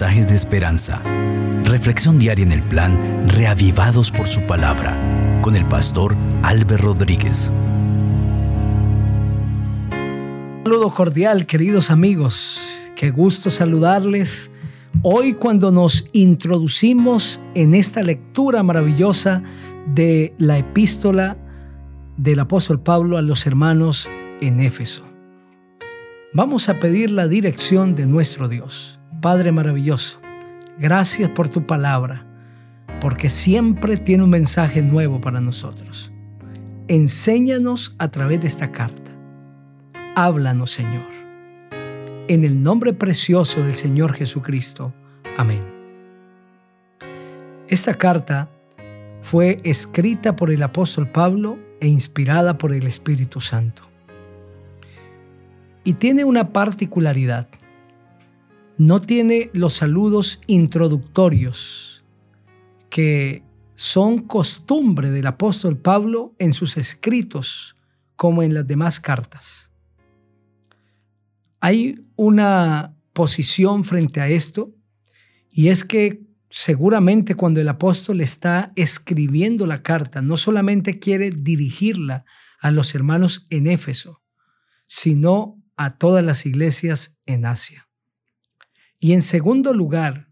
de esperanza. Reflexión diaria en el plan Reavivados por su palabra con el pastor Álvaro Rodríguez. saludo cordial, queridos amigos. Qué gusto saludarles. Hoy cuando nos introducimos en esta lectura maravillosa de la epístola del apóstol Pablo a los hermanos en Éfeso. Vamos a pedir la dirección de nuestro Dios. Padre maravilloso, gracias por tu palabra, porque siempre tiene un mensaje nuevo para nosotros. Enséñanos a través de esta carta. Háblanos, Señor. En el nombre precioso del Señor Jesucristo. Amén. Esta carta fue escrita por el apóstol Pablo e inspirada por el Espíritu Santo. Y tiene una particularidad. No tiene los saludos introductorios que son costumbre del apóstol Pablo en sus escritos como en las demás cartas. Hay una posición frente a esto y es que seguramente cuando el apóstol está escribiendo la carta, no solamente quiere dirigirla a los hermanos en Éfeso, sino a todas las iglesias en Asia. Y en segundo lugar,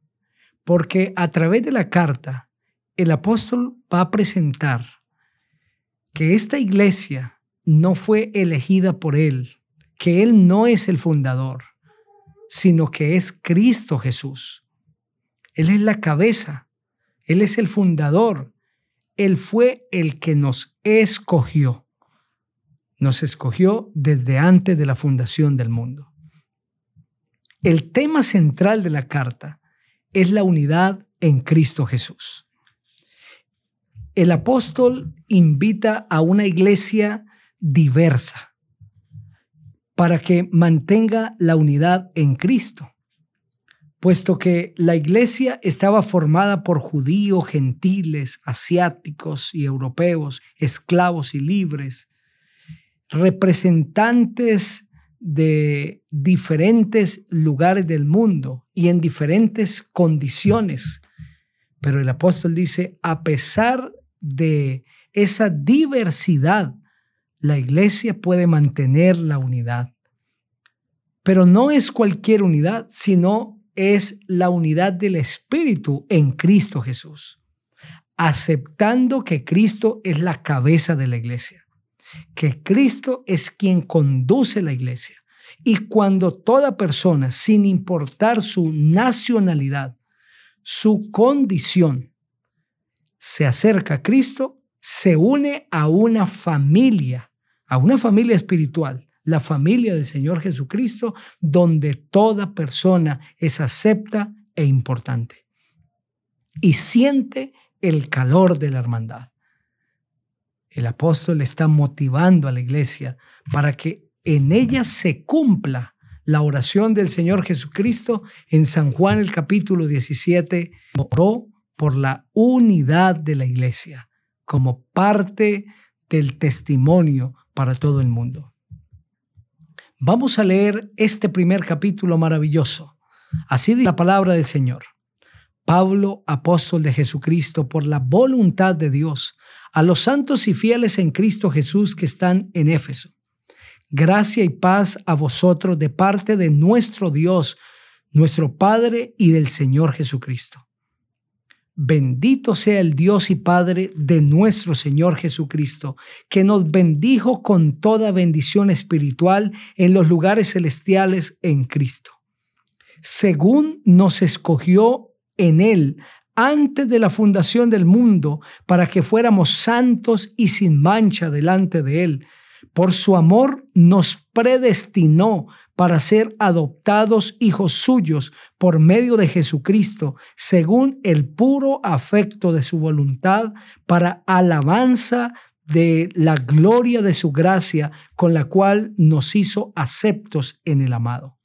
porque a través de la carta el apóstol va a presentar que esta iglesia no fue elegida por él, que él no es el fundador, sino que es Cristo Jesús. Él es la cabeza, Él es el fundador, Él fue el que nos escogió nos escogió desde antes de la fundación del mundo. El tema central de la carta es la unidad en Cristo Jesús. El apóstol invita a una iglesia diversa para que mantenga la unidad en Cristo, puesto que la iglesia estaba formada por judíos, gentiles, asiáticos y europeos, esclavos y libres, representantes de diferentes lugares del mundo y en diferentes condiciones. Pero el apóstol dice, a pesar de esa diversidad, la iglesia puede mantener la unidad. Pero no es cualquier unidad, sino es la unidad del Espíritu en Cristo Jesús, aceptando que Cristo es la cabeza de la iglesia que Cristo es quien conduce la iglesia. Y cuando toda persona, sin importar su nacionalidad, su condición, se acerca a Cristo, se une a una familia, a una familia espiritual, la familia del Señor Jesucristo, donde toda persona es acepta e importante. Y siente el calor de la hermandad el apóstol está motivando a la iglesia para que en ella se cumpla la oración del Señor Jesucristo en San Juan el capítulo 17, oró por la unidad de la iglesia como parte del testimonio para todo el mundo. Vamos a leer este primer capítulo maravilloso. Así dice la palabra del Señor. Pablo, apóstol de Jesucristo, por la voluntad de Dios, a los santos y fieles en Cristo Jesús que están en Éfeso. Gracia y paz a vosotros de parte de nuestro Dios, nuestro Padre y del Señor Jesucristo. Bendito sea el Dios y Padre de nuestro Señor Jesucristo, que nos bendijo con toda bendición espiritual en los lugares celestiales en Cristo, según nos escogió en Él antes de la fundación del mundo para que fuéramos santos y sin mancha delante de Él. Por su amor nos predestinó para ser adoptados hijos suyos por medio de Jesucristo, según el puro afecto de su voluntad, para alabanza de la gloria de su gracia, con la cual nos hizo aceptos en el amado.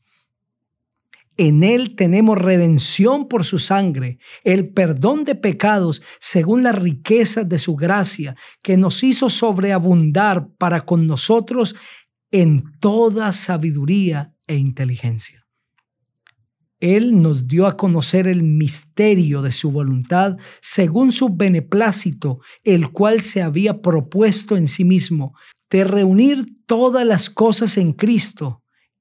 En Él tenemos redención por su sangre, el perdón de pecados según las riquezas de su gracia, que nos hizo sobreabundar para con nosotros en toda sabiduría e inteligencia. Él nos dio a conocer el misterio de su voluntad según su beneplácito, el cual se había propuesto en sí mismo, de reunir todas las cosas en Cristo,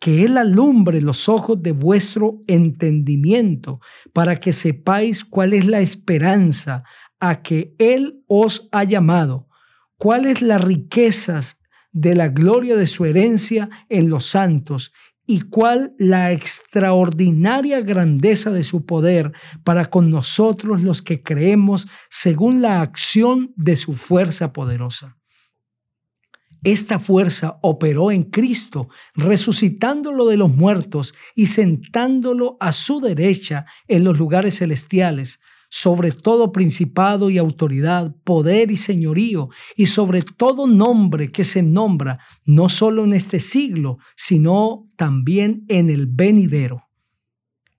que Él alumbre los ojos de vuestro entendimiento, para que sepáis cuál es la esperanza a que Él os ha llamado, cuáles las riquezas de la gloria de su herencia en los santos y cuál la extraordinaria grandeza de su poder para con nosotros los que creemos según la acción de su fuerza poderosa. Esta fuerza operó en Cristo, resucitándolo de los muertos y sentándolo a su derecha en los lugares celestiales, sobre todo principado y autoridad, poder y señorío, y sobre todo nombre que se nombra, no solo en este siglo, sino también en el venidero.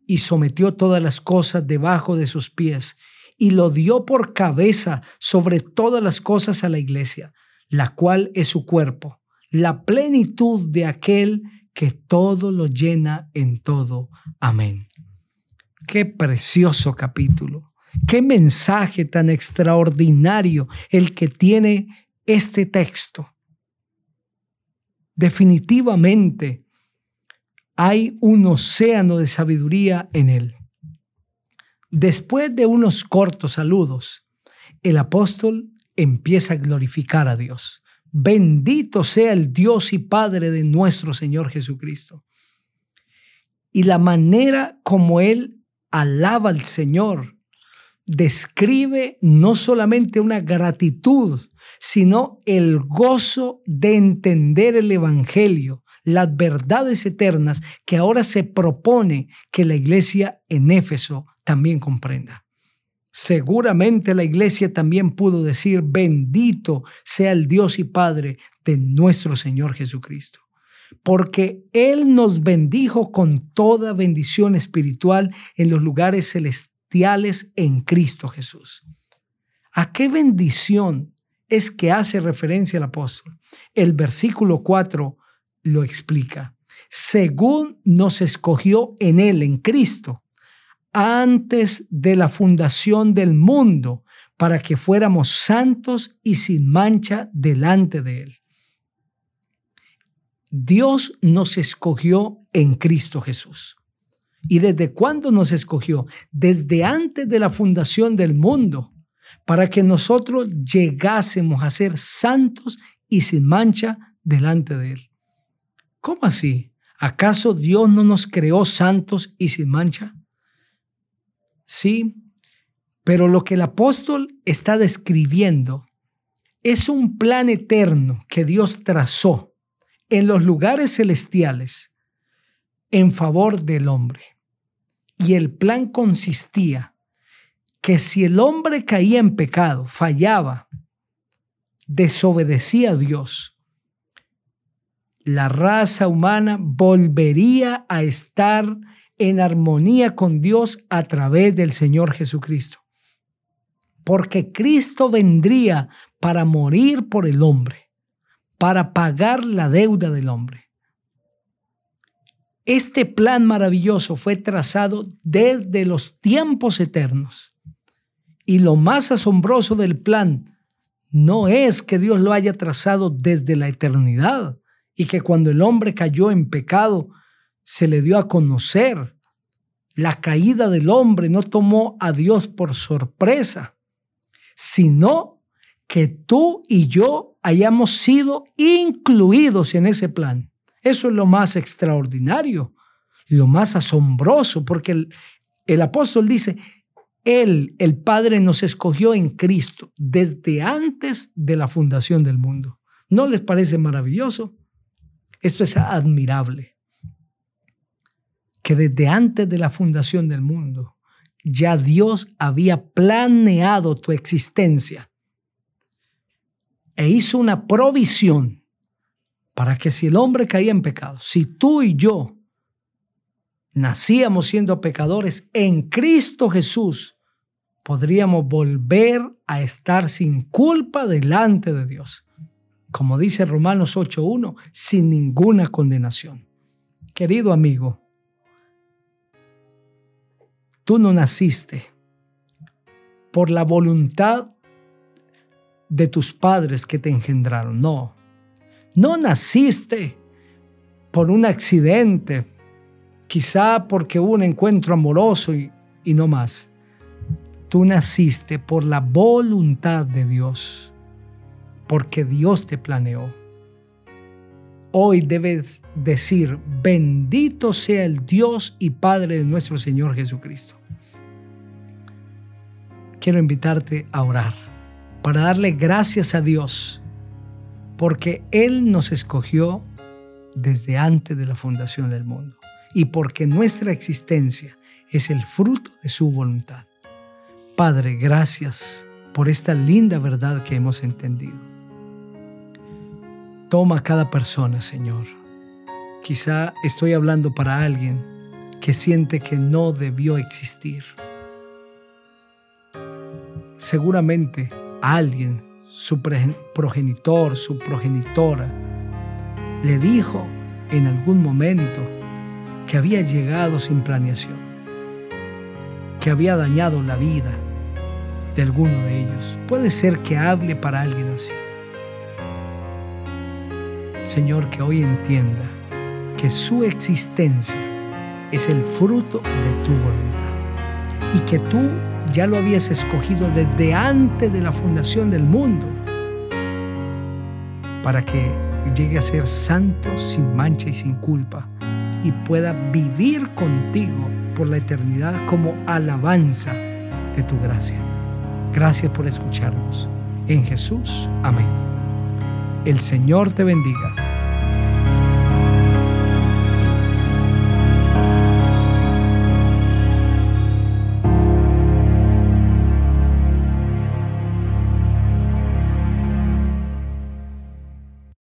Y sometió todas las cosas debajo de sus pies, y lo dio por cabeza sobre todas las cosas a la iglesia la cual es su cuerpo, la plenitud de aquel que todo lo llena en todo. Amén. Qué precioso capítulo, qué mensaje tan extraordinario el que tiene este texto. Definitivamente hay un océano de sabiduría en él. Después de unos cortos saludos, el apóstol empieza a glorificar a Dios. Bendito sea el Dios y Padre de nuestro Señor Jesucristo. Y la manera como Él alaba al Señor describe no solamente una gratitud, sino el gozo de entender el Evangelio, las verdades eternas que ahora se propone que la iglesia en Éfeso también comprenda. Seguramente la iglesia también pudo decir, bendito sea el Dios y Padre de nuestro Señor Jesucristo, porque Él nos bendijo con toda bendición espiritual en los lugares celestiales en Cristo Jesús. ¿A qué bendición es que hace referencia el apóstol? El versículo 4 lo explica. Según nos escogió en Él, en Cristo, antes de la fundación del mundo, para que fuéramos santos y sin mancha delante de Él. Dios nos escogió en Cristo Jesús. ¿Y desde cuándo nos escogió? Desde antes de la fundación del mundo, para que nosotros llegásemos a ser santos y sin mancha delante de Él. ¿Cómo así? ¿Acaso Dios no nos creó santos y sin mancha? Sí, pero lo que el apóstol está describiendo es un plan eterno que Dios trazó en los lugares celestiales en favor del hombre. Y el plan consistía que si el hombre caía en pecado, fallaba, desobedecía a Dios, la raza humana volvería a estar en armonía con Dios a través del Señor Jesucristo. porque Cristo vendría para morir por el hombre, para pagar la deuda del hombre. Este plan maravilloso fue trazado desde los tiempos eternos. Y lo más asombroso del plan no es que Dios lo haya trazado desde la eternidad y que cuando el hombre cayó en pecado se le dio a conocer. La caída del hombre no tomó a Dios por sorpresa, sino que tú y yo hayamos sido incluidos en ese plan. Eso es lo más extraordinario, lo más asombroso, porque el, apóstol dice, Él, el Padre, nos escogió en Cristo desde antes de la fundación del mundo. ¿No les parece maravilloso? Esto es admirable. Que desde antes de la fundación del mundo, ya Dios había planeado tu existencia e hizo una provisión para que si el hombre caía en pecado, si tú y yo nacíamos siendo pecadores, en Cristo Jesús podríamos volver a estar sin culpa delante de Dios. Como dice Romanos 8.1, sin ninguna condenación. Querido amigo, tú no naciste por la voluntad de tus padres que te engendraron, no. No naciste por un accidente, quizá porque hubo un encuentro amoroso y, no más. Tú naciste por la voluntad de Dios, porque Dios te planeó. Hoy debes decir, bendito sea el Dios y Padre de nuestro Señor Jesucristo. Quiero invitarte a orar para darle gracias a Dios porque Él nos escogió desde antes de la fundación del mundo y porque nuestra existencia es el fruto de su voluntad. Padre, gracias por esta linda verdad que hemos entendido. Toma cada persona, Señor. Quizá estoy hablando para alguien que siente que no debió existir. Seguramente alguien su progenitor, su progenitora, le dijo en algún momento que había llegado sin planeación, que había dañado la vida de alguno de ellos. Puede ser que hable para alguien así. Señor, que hoy entienda que su existencia es el fruto de tu voluntad y que tú ya lo habías escogido desde antes de la fundación del mundo para que llegue a ser santo sin mancha y sin culpa y pueda vivir contigo por la eternidad como alabanza de tu gracia. Gracias por escucharnos. En Jesús, amén. El Señor te bendiga